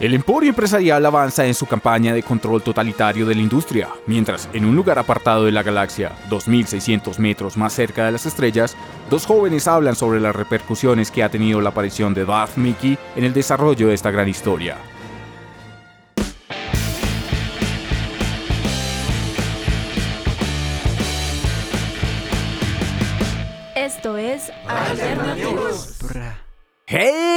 El emporio empresarial avanza en su campaña de control totalitario de la industria, mientras en un lugar apartado de la galaxia, 2.600 metros más cerca de las estrellas, dos jóvenes hablan sobre las repercusiones que ha tenido la aparición de Darth Mickey en el desarrollo de esta gran historia. Esto es Alternativos. ¡Hey!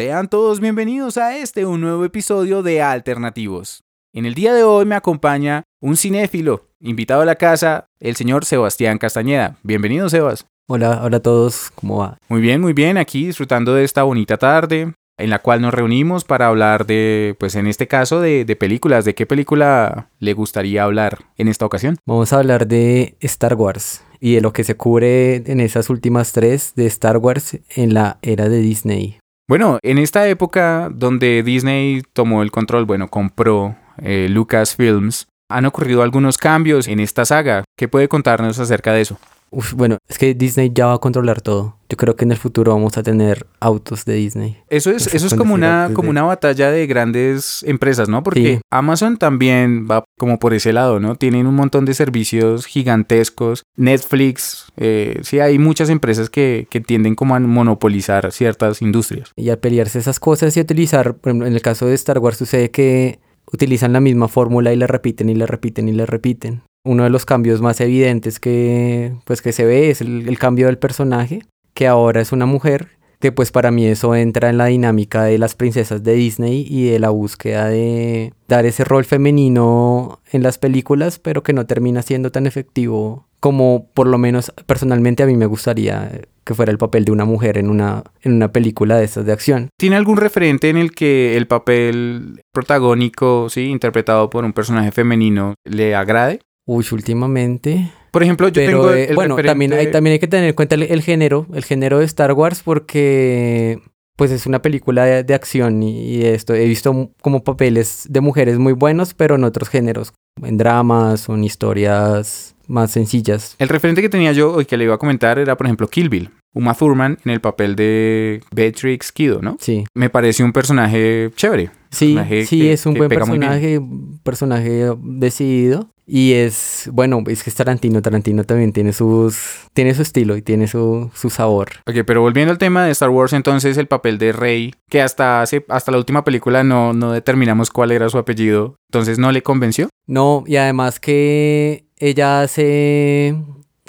Sean todos bienvenidos a este un nuevo episodio de Alternativos. En el día de hoy me acompaña un cinéfilo, invitado a la casa, el señor Sebastián Castañeda. Bienvenido, Sebas. Hola, hola a todos, ¿cómo va? Muy bien, muy bien, aquí disfrutando de esta bonita tarde en la cual nos reunimos para hablar de, pues en este caso, de, de películas. ¿De qué película le gustaría hablar en esta ocasión? Vamos a hablar de Star Wars y de lo que se cubre en esas últimas tres de Star Wars en la era de Disney. Bueno, en esta época donde Disney tomó el control, bueno, compró eh, Lucasfilms, han ocurrido algunos cambios en esta saga. ¿Qué puede contarnos acerca de eso? Uf, bueno, es que Disney ya va a controlar todo. Yo creo que en el futuro vamos a tener autos de Disney. Eso es, eso es como una, como una batalla de grandes empresas, ¿no? Porque Sí. Amazon también va como por ese lado, ¿no? Tienen un montón de servicios gigantescos. Netflix, eh, sí, hay muchas empresas que, que tienden como a monopolizar ciertas industrias. Y al pelearse esas cosas y utilizar, por ejemplo, en el caso de Star Wars sucede que utilizan la misma fórmula y la repiten y la repiten y la repiten. Uno de los cambios más evidentes que, pues, que se ve es el, cambio del personaje, que ahora es una mujer, que pues para mí eso entra en la dinámica de las princesas de Disney y de la búsqueda de dar ese rol femenino en las películas, pero que no termina siendo tan efectivo como por lo menos personalmente a mí me gustaría que fuera el papel de una mujer en una, en una película de estas de acción. ¿Tiene algún referente en el que el papel protagónico, sí, interpretado por un personaje femenino, le agrade? Uy, últimamente. Por ejemplo, yo Pero tengo eh, bueno, también hay, también hay que tener en cuenta el, el género, el género de Star Wars, porque pues es una película de, de acción y, y esto. He visto como papeles de mujeres muy buenos, pero en otros géneros, en dramas o en historias más sencillas. El referente que tenía yo y que le iba a comentar era, por ejemplo, Kill Bill. Uma Thurman en el papel de Beatrix Kido, ¿no? Sí, Me parece un personaje chévere. sí, Personaje sí, que- es un buen personaje, un personaje decidido. Y es, bueno, es que es Tarantino, Tarantino también tiene sus, tiene su estilo y tiene su, su sabor. Ok, pero volviendo al tema de Star Wars, entonces el papel de Rey, que hasta hace, hasta la última película no, no determinamos cuál era su apellido, entonces no le convenció. No, y además que ella hace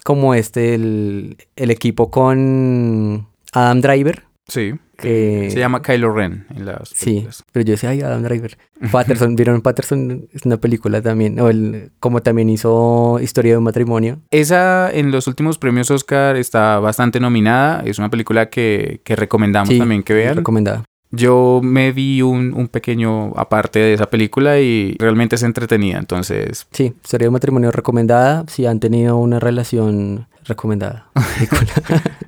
como este, el, el equipo con Adam Driver. Sí. Que- Se llama Kylo Ren en las Sí, películas. pero yo decía, ay, Adam Driver. Patterson, ¿vieron Patterson? Es una película también, o el, como también hizo Historia de un matrimonio. Esa en los últimos premios Oscar está bastante nominada. Es una película que, que recomendamos Sí, también que vean. Recomendada. Yo me vi un, un pequeño aparte de esa película y realmente es entretenida. Entonces, Sí, Historia de un matrimonio recomendada, si han tenido una relación recomendada.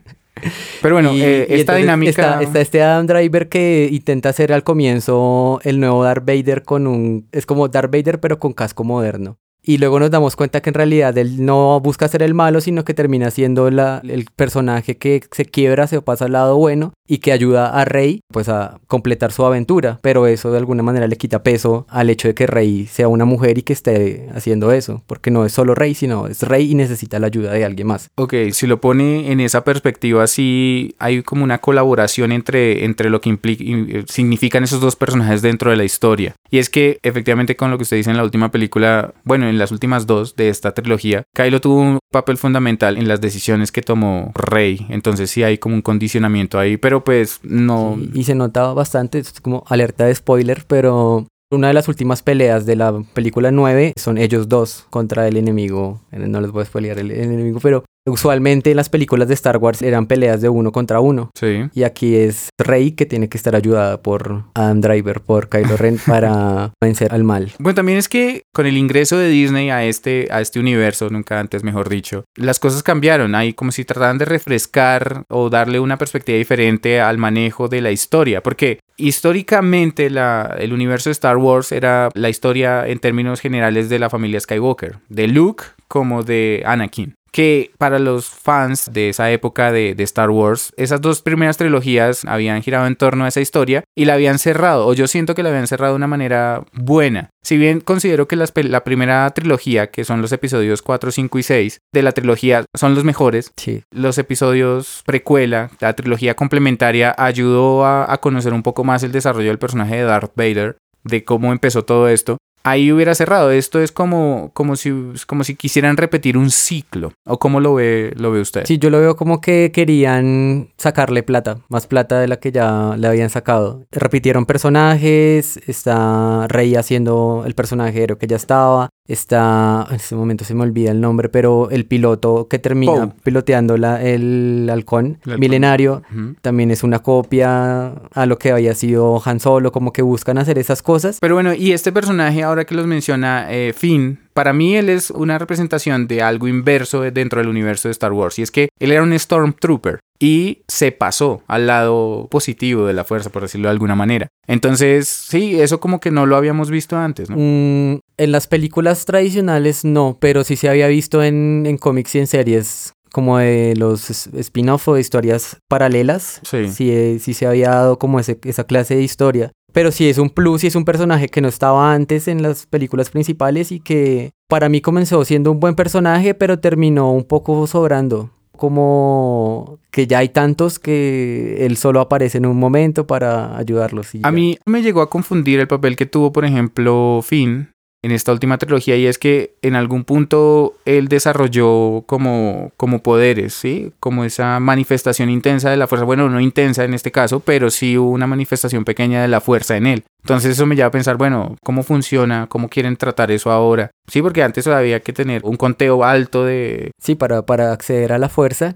pero bueno, Y- eh, y esta dinámica. Está, está este Adam Driver que intenta hacer al comienzo el nuevo Darth Vader con un... Es como Darth Vader pero con casco moderno. Y luego nos damos cuenta que en realidad él no busca ser el malo, sino que termina siendo la- el personaje que se quiebra, se pasa al lado bueno y que ayuda a Rey pues a completar su aventura. Pero eso de alguna manera le quita peso al hecho de que Rey sea una mujer y que esté haciendo eso. Porque no es solo Rey, sino es Rey y necesita la ayuda de alguien más. Ok, si lo pone en esa perspectiva, sí hay como una colaboración entre, entre lo que implica, y- significan esos dos personajes dentro de la historia. Y es que efectivamente con lo que usted dice en la última película, bueno, en las últimas dos de esta trilogía, Kylo tuvo un papel fundamental en las decisiones que tomó Rey. Entonces sí hay como un condicionamiento ahí, pero pues no... Y se nota bastante, es como alerta de spoiler, pero una de las últimas peleas de la película 9 son ellos dos contra el enemigo. Eh, No les voy a spoilear el enemigo, pero usualmente en las películas de Star Wars eran peleas de uno contra uno. Sí. Y aquí es Rey que tiene que estar ayudada por Adam Driver, por Kylo Ren para vencer al mal. Bueno, también es que con el ingreso de Disney a este, a este universo, nunca antes mejor dicho, las cosas cambiaron. Ahí como si trataran de refrescar o darle una perspectiva diferente al manejo de la historia. Porque históricamente la, el universo de Star Wars era la historia en términos generales de la familia Skywalker, de Luke como de Anakin. Que para los fans de esa época de, de, Star Wars, esas dos primeras trilogías habían girado en torno a esa historia y la habían cerrado, o yo siento que la habían cerrado de una manera buena. Si bien considero que las, la primera trilogía, que son los episodios 4, 5 y 6 de la trilogía, son los mejores, Sí. los episodios precuela, la trilogía complementaria, ayudó a, a conocer un poco más el desarrollo del personaje de Darth Vader, de cómo empezó todo esto. Ahí hubiera cerrado. Esto es como, como, si, como si quisieran repetir un ciclo. ¿O cómo lo ve, lo ve usted? Sí, yo lo veo como que querían sacarle plata, más plata de la que ya le habían sacado. Repitieron personajes, está Rey haciendo el personaje que ya estaba, está, en ese momento se me olvida el nombre, pero el piloto que termina Poe. piloteando la- el halcón El halcón. milenario también es una copia a lo que había sido Han Solo, como que buscan hacer esas cosas. Pero bueno, y este personaje, ahora que los menciona eh, Finn, para mí él es una representación de algo inverso de- dentro del universo de Star Wars. Y es que él era un Stormtrooper y se pasó al lado positivo de la fuerza, por decirlo de alguna manera. Entonces, sí, eso como que no lo habíamos visto antes, ¿no? Mm, en las películas tradicionales no, pero sí se había visto en, en cómics y en series como de los spin-off o de historias paralelas. Sí. Sí, eh, sí se había dado como ese- esa clase de historia. Pero sí es un plus y es un personaje que no estaba antes en las películas principales y que para mí comenzó siendo un buen personaje, pero terminó un poco sobrando. Como que ya hay tantos que él solo aparece en un momento para ayudarlos. y A ya. mí me llegó a confundir el papel que tuvo, por ejemplo, Finn en esta última trilogía y es que en algún punto él desarrolló como, como poderes, ¿sí? Como esa manifestación intensa de la fuerza. Bueno, no intensa en este caso, pero sí hubo una manifestación pequeña de la fuerza en él. Entonces eso me lleva a pensar, bueno, ¿cómo funciona? ¿Cómo quieren tratar eso ahora? Sí, porque antes había que tener un conteo alto de... Sí, para, para acceder a la fuerza.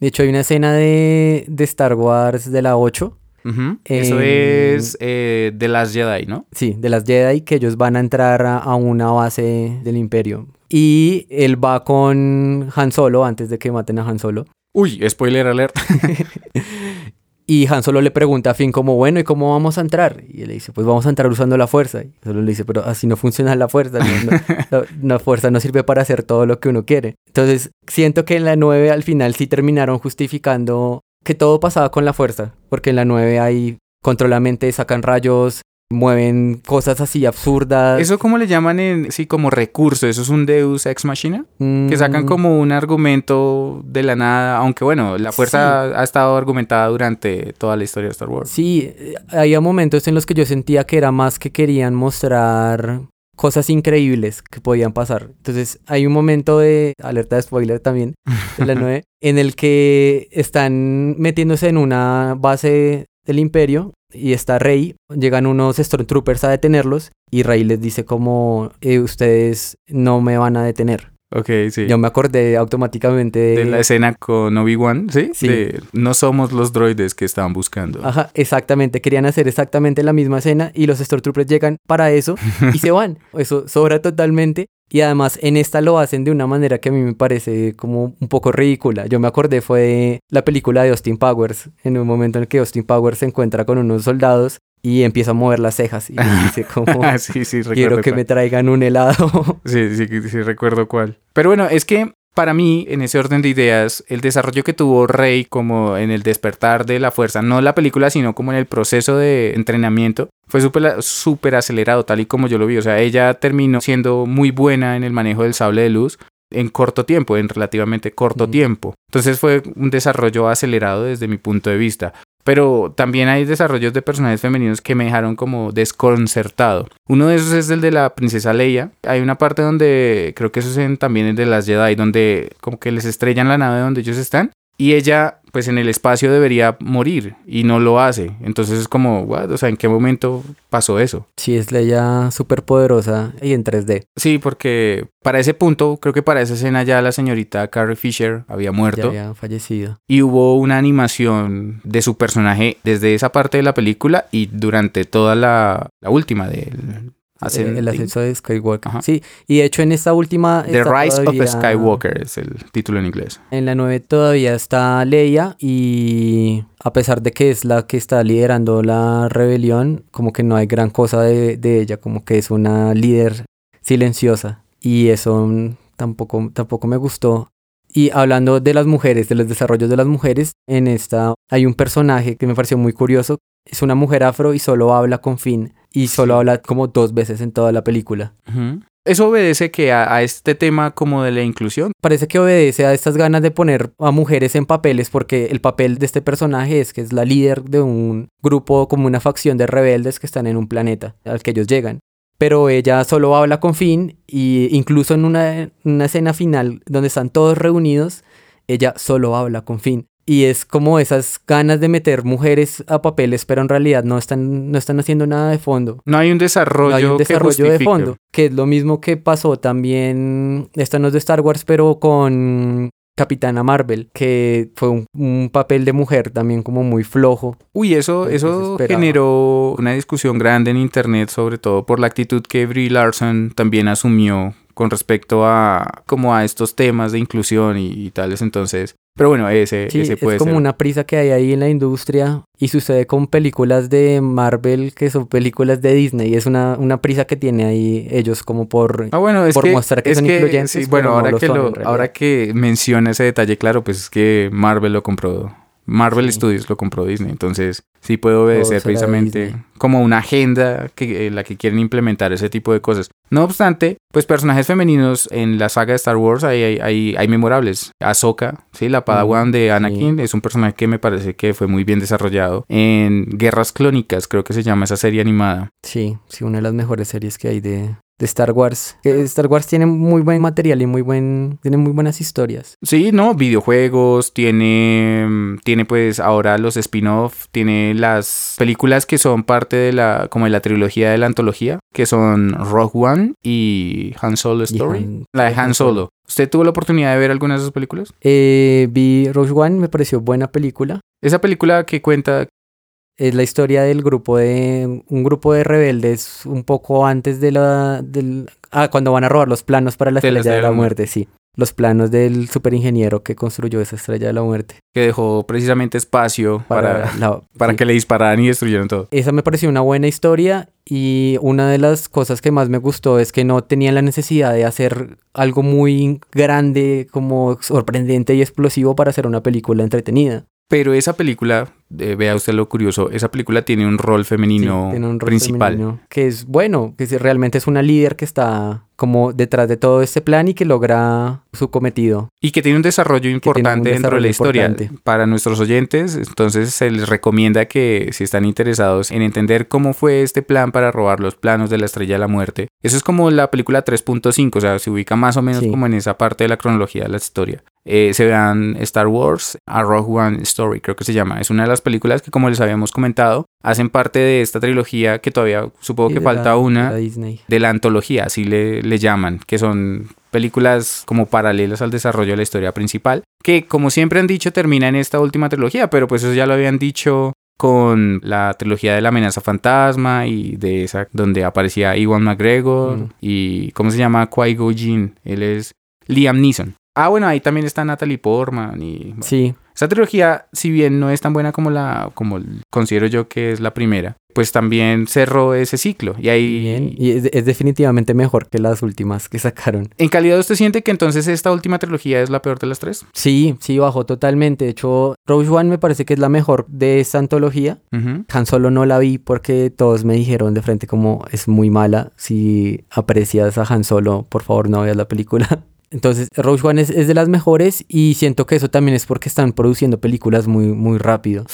De hecho, hay una escena de, de Star Wars de la 8. Eso Eh, es eh, The Last Jedi, ¿no? Sí, de las Jedi, que ellos van a entrar a, a una base del Imperio. Y él va con Han Solo antes de que maten a Han Solo. Uy, spoiler alert. Y Han Solo le pregunta a Finn como, bueno, ¿y cómo vamos a entrar? Y él le dice, pues vamos a entrar usando la fuerza. Y Solo le dice, pero así no funciona la fuerza. no- no- la, la fuerza no sirve para hacer todo lo que uno quiere. Entonces, siento que en la 9 al final sí terminaron justificando que todo pasaba con la fuerza. Porque en la 9 hay control la mente, sacan rayos, mueven cosas así absurdas. ¿Eso cómo le llaman en, sí, como recurso? ¿Eso es un Deus Ex Machina? Que sacan Mm, como un argumento de la nada, aunque bueno, la fuerza ha estado argumentada durante toda la historia de Star Wars. Sí, eh, había momentos en los que yo sentía que era más que querían mostrar cosas increíbles que podían pasar. Entonces hay un momento de alerta de spoiler también de la 9 en el que están metiéndose en una base del imperio y está Rey, llegan unos Stormtroopers a detenerlos y Rey les dice como eh, ustedes no me van a detener. Ok, sí. Yo me acordé automáticamente de, De la escena con Obi-Wan, ¿sí? Sí. De, no somos los droides que estaban buscando. Ajá, exactamente. Querían hacer exactamente la misma escena y los Stormtroopers llegan para eso y se van. Eso sobra totalmente. Y además en esta lo hacen de una manera que a mí me parece como un poco ridícula. Yo me acordé fue de la película de Austin Powers, en un momento en el que Austin Powers se encuentra con unos soldados y empieza a mover las cejas y dice como Ah, sí, sí, recuerdo. quiero que cuál. me traigan un helado. Sí, sí, sí, recuerdo cuál. Pero bueno, es que para mí, en ese orden de ideas, el desarrollo que tuvo Rey como en el despertar de la fuerza, no la película, sino como en el proceso de entrenamiento, fue súper súper acelerado, tal y como yo lo vi. O sea, ella terminó siendo muy buena en el manejo del sable de luz en corto tiempo, en relativamente corto Mm. tiempo. Entonces fue un desarrollo acelerado desde mi punto de vista. Pero también hay desarrollos de personajes femeninos que me dejaron como desconcertado. Uno de esos es el de la princesa Leia. Hay una parte donde creo que eso es también el de las Jedi, donde como que les estrellan la nave donde ellos están. Y ella, pues en el espacio debería morir y no lo hace. Entonces es como, what? O sea, ¿en qué momento pasó eso? sí, es Leia súper poderosa y en 3D. Sí, porque para ese punto, creo que para esa escena ya la señorita Carrie Fisher había Ya muerto. había fallecido. Y hubo una animación de su personaje desde esa parte de la película y durante toda la, la última del El, Ascending. el ascenso de Skywalker. Ajá. Sí, y de hecho en esta última... The Rise todavía- of Skywalker es el título en inglés. En la 9 todavía está Leia y a pesar de que es la que está liderando la rebelión, como que no hay gran cosa de, de ella, como que es una líder silenciosa y eso tampoco, tampoco me gustó. Y hablando de las mujeres, de los desarrollos de las mujeres, en esta hay un personaje que me pareció muy curioso. Es una mujer afro y solo habla con Finn. Y solo Sí. habla como dos veces en toda la película. Ujú. Eso obedece que a, a este tema como de la inclusión. Parece que obedece a estas ganas de poner a mujeres en papeles porque el papel de este personaje es que es la líder de un grupo como una facción de rebeldes que están en un planeta al que ellos llegan. Pero ella solo habla con Finn y incluso en una, una escena final donde están todos reunidos, ella solo habla con Finn. Y es como esas ganas de meter mujeres a papeles, pero en realidad no están, no están haciendo nada de fondo. No hay un desarrollo, No hay un que desarrollo de fondo, que es lo mismo que pasó también, esta no es de Star Wars, pero con Capitana Marvel, que fue un, un papel de mujer también como muy flojo. Uy, eso, eso generó una discusión grande en internet, sobre todo por la actitud que Brie Larson también asumió con respecto a como a estos temas de inclusión y, y tales. Entonces, pero bueno, ese, Sí, ese es puede como ser. una prisa que hay ahí en la industria y sucede con películas de Marvel que son películas de Disney. Es una, una prisa que tiene ahí ellos como por... Ah, bueno, es por que, mostrar que es son incluyentes, sí, bueno, no ahora, que lo- ahora que menciona ese detalle, claro, pues es que Marvel lo compró. Marvel Sí. Studios lo compró Disney, entonces sí puede obedecer será precisamente como una agenda que, en la que quieren implementar ese tipo de cosas. No obstante, pues personajes femeninos en la saga de Star Wars hay, hay, hay, hay memorables. Ahsoka, sí, la Padawan de sí. Anakin, es un personaje que me parece que fue muy bien desarrollado. En Guerras Clónicas, creo que se llama esa serie animada. Sí, sí, una de las mejores series que hay de, de Star Wars. Star Wars tiene muy buen material y muy buen, tiene muy buenas historias. Sí, no, videojuegos, tiene, tiene pues ahora los spin-off, tiene las películas que son parte de la, como de la trilogía de la antología, que son Rogue One y Han Solo Story. Han- la de Han Solo. ¿Usted tuvo la oportunidad de ver alguna de esas películas? Eh, vi Rogue One, me pareció buena película. Esa película que cuenta, Es la historia del grupo de un grupo de rebeldes un poco antes de la del ah cuando van a robar los planos para la estrella de la muerte, sí. Los planos del superingeniero que construyó esa estrella de la muerte que dejó precisamente espacio para, para, la- para sí. que le dispararan y destruyeran todo. Esa me pareció una buena historia y una de las cosas que más me gustó es que no tenían la necesidad de hacer algo muy grande, como sorprendente y explosivo para hacer una película entretenida. Pero esa película, eh, vea usted lo curioso, esa película tiene un rol femenino Sí, tiene un rol principal. femenino que es bueno, que realmente es una líder que está como detrás de todo este plan y que logra su cometido. Y que tiene un desarrollo un importante dentro de la historia. importante. Para nuestros oyentes, entonces se les recomienda que si están interesados en entender cómo fue este plan para robar los planos de la Estrella de la Muerte, eso es como la película 3.5, o sea, se ubica más o menos Sí. como en esa parte de la cronología de la historia. Eh, se vean Star Wars, A Rogue One Story, creo que se llama. Es una de las películas que, como les habíamos comentado, hacen parte de esta trilogía que todavía supongo que falta la- de una la Disney. de la antología, así le, le llaman, que son películas como paralelas al desarrollo de la historia principal, que como siempre han dicho termina en esta última trilogía, pero pues eso ya lo habían dicho con la trilogía de la amenaza fantasma y de esa donde aparecía Iwan McGregor Mm. y ¿cómo se llama? Qui-Go Jinn, él es Liam Neeson. Ah, bueno, ahí también está Natalie Portman y bueno, Sí, esa trilogía, si bien no es tan buena como la, como considero yo que es la primera, pues también cerró ese ciclo. Y ahí, bien. Y es, es definitivamente mejor que las últimas que sacaron. en calidad, ¿usted siente que entonces esta última trilogía es la peor de las tres? Sí, sí, bajó totalmente. De hecho, Rogue One me parece que es la mejor de esta antología. Han Solo no la vi porque todos me dijeron de frente como es muy mala. Si aprecias a Han Solo, por favor no veas la película. Entonces, Rogue One es, es de las mejores y siento que eso también es porque están produciendo películas muy, muy rápido.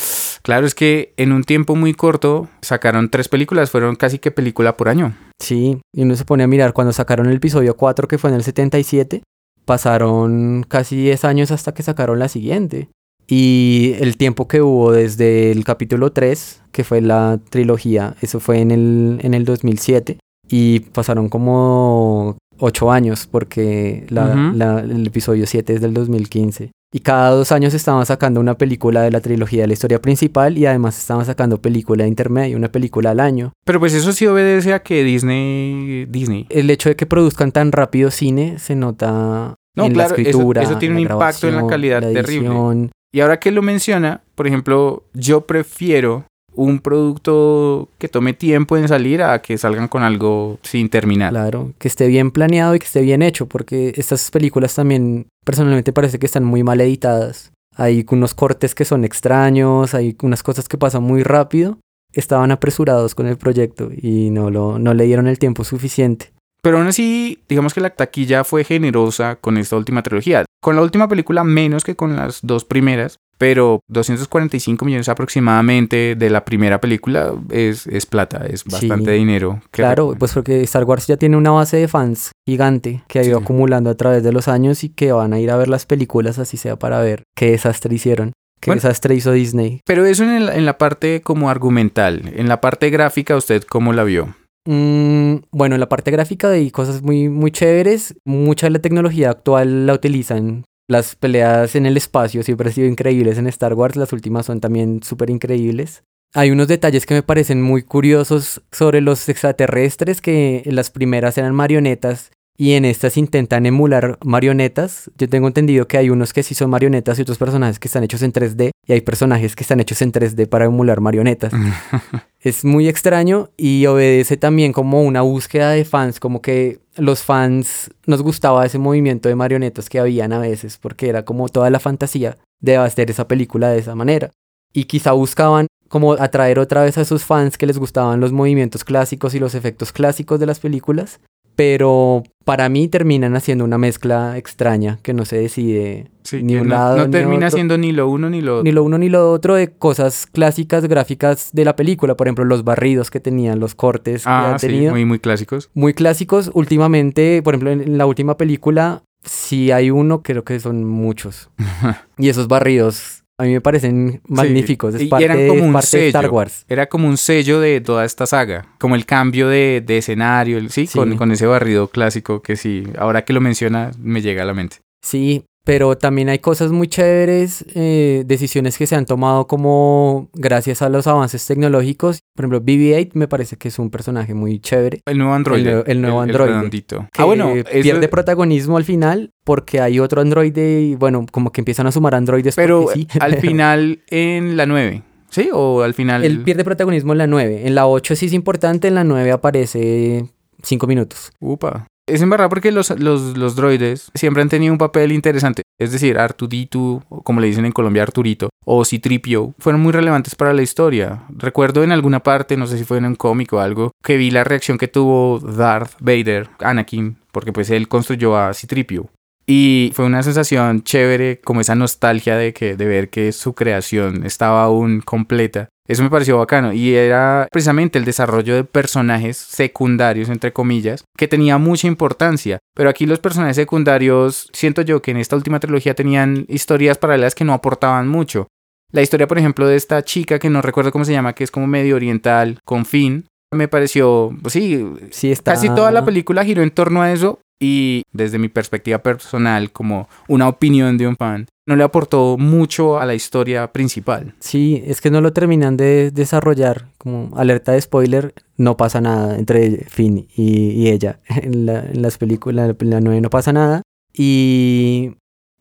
Claro, es que en un tiempo muy corto sacaron tres películas, fueron casi que película por año. Sí, y uno se pone a mirar cuando sacaron el episodio 4 que fue en el 77, pasaron casi 10 años hasta que sacaron la siguiente. Y el tiempo que hubo desde el capítulo 3, que fue la trilogía, eso fue en el, en el 2007, y pasaron como 8 años porque la- el episodio 7 es del 2015. Y cada dos años estaban sacando una película de la trilogía de la historia principal y además estaban sacando película de intermedio, una película al año. Pero pues eso sí obedece a que Disney... Disney. el hecho de que produzcan tan rápido cine se nota No, en claro, la escritura. eso tiene en un impacto en la calidad la terrible. Y ahora que lo menciona, por ejemplo, yo prefiero un producto que tome tiempo en salir a que salgan con algo sin terminar. Claro, que esté bien planeado y que esté bien hecho, porque estas películas también personalmente parece que están muy mal editadas. Hay unos cortes que son extraños, hay unas cosas que pasan muy rápido. Estaban apresurados con el proyecto y no, lo, no le dieron el tiempo suficiente. Pero aún así, digamos que la taquilla fue generosa con esta última trilogía. Con la última película menos que con las dos primeras, pero 245 millones aproximadamente de la primera película es, es plata, es bastante Sí. dinero. Claro, pues porque Star Wars ya tiene una base de fans gigante que ha ido Sí. acumulando a través de los años y que van a ir a ver las películas así sea para ver qué desastre hicieron, qué Bueno. desastre hizo Disney. Pero eso en, el- en la parte como argumental, en la parte gráfica, ¿usted cómo la vio? Mm, bueno, en la parte gráfica hay cosas muy, muy chéveres. Mucha de la tecnología actual la utilizan. Las peleas en el espacio siempre han sido increíbles en Star Wars. Las últimas son también súper increíbles. Hay unos detalles que me parecen muy curiosos sobre los extraterrestres, que las primeras eran marionetas y en estas intentan emular marionetas. Yo tengo entendido que hay unos que sí son marionetas y otros personajes que están hechos en 3D y hay personajes que están hechos en 3D para emular marionetas. Es muy extraño y obedece también como una búsqueda de fans, como que los fans nos gustaba ese movimiento de marionetas que habían a veces, porque era como toda la fantasía de hacer esa película de esa manera. Y quizá buscaban como atraer otra vez a esos fans que les gustaban los movimientos clásicos y los efectos clásicos de las películas, pero para mí terminan haciendo una mezcla extraña que no se decide Sí, ni que un no, lado no ni termina otro siendo ni lo uno ni lo otro. ni lo uno ni lo otro de cosas clásicas gráficas de la película, por ejemplo, los barridos que tenían, los cortes que Ah, han sí, tenido, muy, muy clásicos. muy clásicos. Últimamente, por ejemplo, en la última película, si hay uno, creo que son muchos. y esos barridos a mí me parecen magníficos, es y eran como un parte de Star sello. Wars. Era como un sello de toda esta saga, como el cambio de, de escenario, el- ¿sí? Sí. Con, con ese barrido clásico que sí, ahora que lo menciona me llega a la mente. Sí, pero también hay cosas muy chéveres, eh, decisiones que se han tomado como gracias a los avances tecnológicos. Por ejemplo, BB-8 me parece que es un personaje muy chévere. El nuevo androide. el nuevo androide. redondito. que ah, bueno, eso- pierde protagonismo al final porque hay otro androide y bueno, como que empiezan a sumar androides. pero sí. al final en la 9, ¿sí? O al final... Él pierde protagonismo en la 9. En la 8 sí es importante, en la 9 aparece 5 minutos. Upa. Es en porque los, los, los droides siempre han tenido un papel interesante. Es decir, Artudito, o como le dicen en Colombia, Arturito, o Citripio, fueron muy relevantes para la historia. Recuerdo en alguna parte, no sé si fue en un cómic o algo, que vi la reacción que tuvo Darth Vader, Anakin, porque pues él construyó a Citripio. Y fue una sensación chévere, como esa nostalgia de, que, de ver que su creación estaba aún completa. Eso me pareció bacano y era precisamente el desarrollo de personajes secundarios, entre comillas, que tenía mucha importancia. Pero aquí los personajes secundarios, siento yo que en esta última trilogía tenían historias paralelas que no aportaban mucho. La historia, por ejemplo, de esta chica que no recuerdo cómo se llama, que es como medio oriental, con Finn, me pareció, pues sí, Sí está... Casi toda la película giró en torno a eso y desde mi perspectiva personal, como una opinión de un fan, no le aportó mucho a la historia principal. Sí, es que no lo terminan de desarrollar. Como alerta de spoiler, no pasa nada entre Finn y, ella. En, la- en las películas, la 9 no pasa nada. Y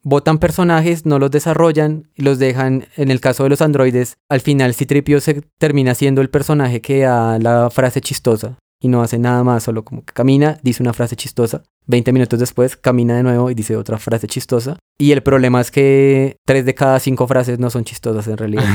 botan personajes, no los desarrollan los dejan, en el caso de los androides, al final Citripio se termina siendo el personaje que da la frase chistosa y no hace nada más, solo como que camina, dice una frase chistosa, 20 minutos después camina de nuevo y dice otra frase chistosa. Y el problema es que tres de cada cinco frases no son chistosas en realidad.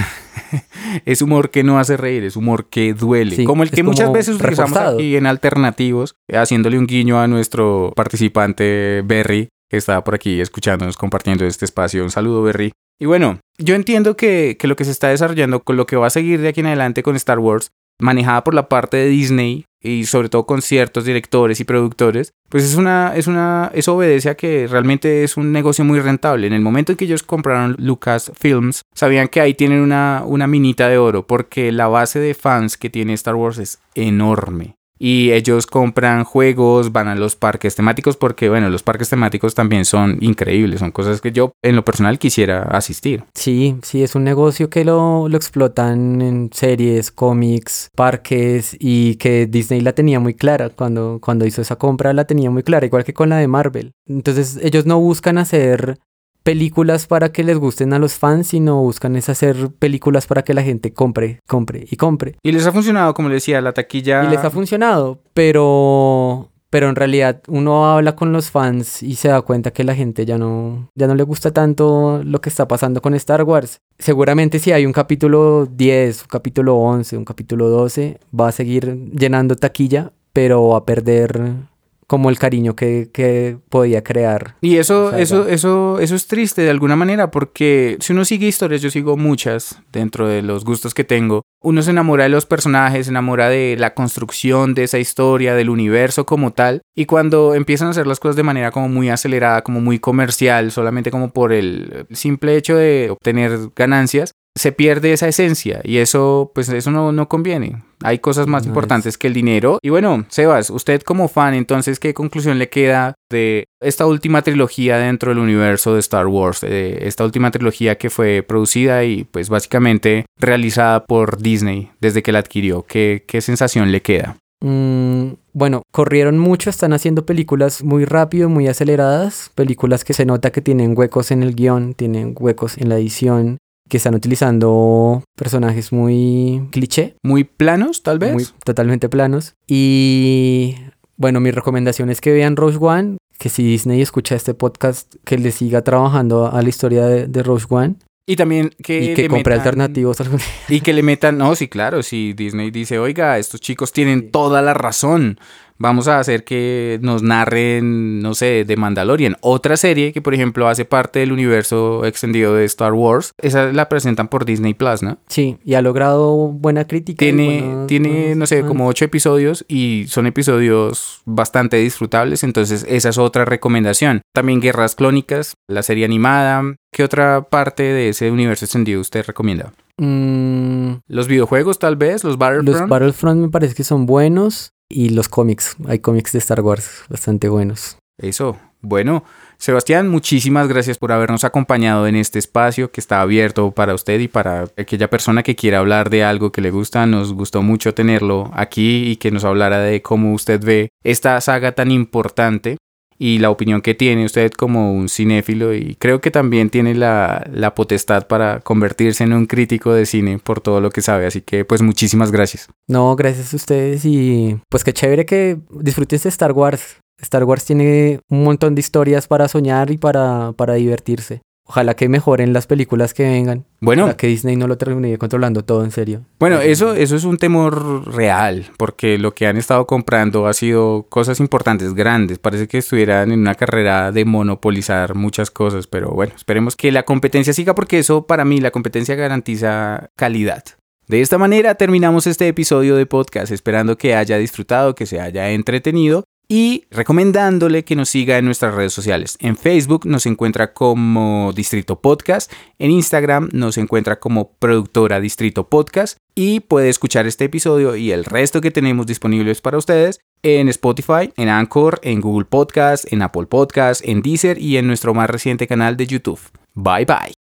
Es humor que no hace reír, es humor que duele. Sí, como el que muchas veces utilizamos reforzado. aquí en alternativos, haciéndole un guiño a nuestro participante Berry, que está por aquí escuchándonos, compartiendo este espacio. Un saludo, Berry. Y bueno, yo entiendo que, que lo que se está desarrollando con lo que va a seguir de aquí en adelante con Star Wars, manejada por la parte de Disney y sobre todo con ciertos directores y productores, pues es una, es una, eso obedece a que realmente es un negocio muy rentable. En el momento en que ellos compraron Lucas Films, sabían que ahí tienen una, una minita de oro, porque la base de fans que tiene Star Wars es enorme. Y ellos compran juegos, van a los parques temáticos, porque bueno, los parques temáticos también son increíbles, son cosas que yo en lo personal quisiera asistir. Sí, sí, es un negocio que lo, lo explotan en series, cómics, parques y que Disney la tenía muy clara cuando, cuando hizo esa compra, la tenía muy clara, igual que con la de Marvel. Entonces ellos no buscan hacer películas para que les gusten a los fans, sino buscan es hacer películas para que la gente compre, compre y compre. Y les ha funcionado, como le decía, la taquilla. Y les ha funcionado, pero pero en realidad uno habla con los fans y se da cuenta que la gente ya no, ya no le gusta tanto lo que está pasando con Star Wars. Seguramente si hay un capítulo 10, un capítulo 11, un capítulo 12, va a seguir llenando taquilla, pero va a perder como el cariño que, que podía crear. Y eso, eso, eso, eso es triste de alguna manera, porque si uno sigue historias, yo sigo muchas dentro de los gustos que tengo. Uno se enamora de los personajes, se enamora de la construcción de esa historia, del universo como tal. Y cuando empiezan a hacer las cosas de manera como muy acelerada, como muy comercial, solamente como por el simple hecho de obtener ganancias, se pierde esa esencia y eso pues eso no, no conviene. Hay cosas más importantes que el dinero. Y bueno, Sebas, usted como fan, entonces, ¿qué conclusión le queda de esta última trilogía dentro del universo de Star Wars? esta última trilogía que fue producida y pues básicamente realizada por Disney desde que la adquirió. ¿Qué, qué sensación le queda? Mm, bueno, corrieron mucho, están haciendo películas muy rápido, muy aceleradas, películas que se nota que tienen huecos en el guion, tienen huecos en la edición, que están utilizando personajes muy cliché. Muy planos, tal vez. Muy, totalmente planos. Y bueno, mi recomendación es que vean Rogue One, que si Disney escucha este podcast, que le siga trabajando a la historia de, de Rogue One. Y también que, y que compre alternativos. Y que le metan, no, sí, claro, si Disney dice, oiga, estos chicos tienen toda la razón vamos a hacer que nos narren, no sé, de Mandalorian. Otra serie que, por ejemplo, hace parte del universo extendido de Star Wars. Esa la presentan por Disney Plus, ¿no? Sí, y ha logrado buena crítica. Tiene, tiene no sé, como ocho episodios y son episodios bastante disfrutables. Entonces, esa es otra recomendación. También Guerras Clónicas, la serie animada. ¿Qué otra parte de ese universo extendido usted recomienda? Mm. Los videojuegos, tal vez, los Battlefront. Los Battlefront me parece que son buenos y los cómics. Hay cómics de Star Wars bastante buenos. Eso. Bueno, Sebastián, muchísimas gracias por habernos acompañado en este espacio que está abierto para usted y para aquella persona que quiera hablar de algo que le gusta. Nos gustó mucho tenerlo aquí y que nos hablara de cómo usted ve esta saga tan importante y la opinión que tiene usted como un cinéfilo y creo que también tiene la, la, potestad para convertirse en un crítico de cine por todo lo que sabe. Así que pues muchísimas gracias. No, gracias a ustedes y pues qué chévere que disfrutes de Star Wars. Star Wars tiene un montón de historias para soñar y para, para divertirse. Ojalá que mejoren las películas que vengan. Bueno. Para que Disney no lo termine controlando todo en serio. Bueno, eso, eso es un temor real, porque lo que han estado comprando ha sido cosas importantes, grandes. Parece que estuvieran en una carrera de monopolizar muchas cosas, pero bueno, esperemos que la competencia siga, porque eso para mí, la competencia garantiza calidad. De esta manera terminamos este episodio de podcast, esperando que haya disfrutado, que se haya entretenido y recomendándole que nos siga en nuestras redes sociales. En Facebook nos encuentra como Distrito Podcast, en Instagram nos encuentra como productora Distrito Podcast y puede escuchar este episodio y el resto que tenemos disponibles para ustedes en Spotify, en Anchor, en Google Podcast, en Apple Podcast, en Deezer y en nuestro más reciente canal de YouTube. Bye bye.